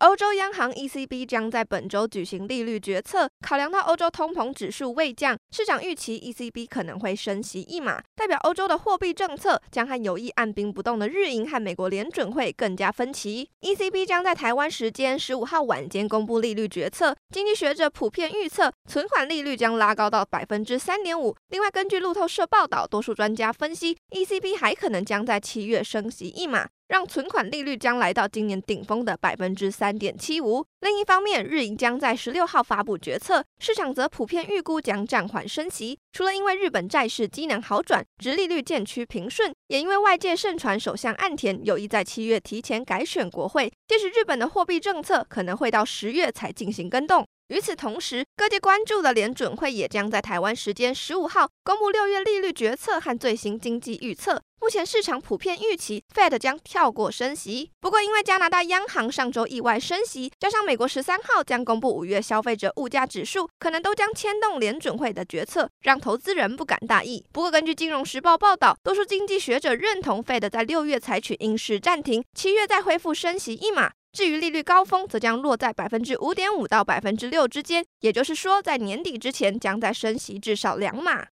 欧洲央行 ECB 将在本周举行利率决策，考量到欧洲通膨指数未降，市场预期 ECB 可能会升息一码，代表欧洲的货币政策将和有意按兵不动的日银和美国联准会更加分歧。ECB 将在台湾时间十五号晚间公布利率决策，经济学者普遍预测存款利率将拉高到百分之三点五。另外，根据路透社报道，多数专家分析，ECB 还可能将在七月升息一码。让存款利率将来到今年顶峰的百分之三点七五。另一方面，日银将在十六号发布决策，市场则普遍预估将暂缓升息。除了因为日本债市机能好转，殖利率渐趋平顺，也因为外界盛传首相岸田有意在七月提前改选国会，届时日本的货币政策可能会到十月才进行更动。与此同时，各界关注的联准会也将在台湾时间十五号公布六月利率决策和最新经济预测。目前市场普遍预期 Fed 将跳过升息，不过因为加拿大央行上周意外升息，加上美国十三号将公布五月消费者物价指数，可能都将牵动联准会的决策，让投资人不敢大意。不过根据金融时报报道，多数经济学者认同 Fed 在六月采取应试暂停，七月再恢复升息一码。至于利率高峰，则将落在百分之五点五到百分之六之间，也就是说，在年底之前将再升息至少两码。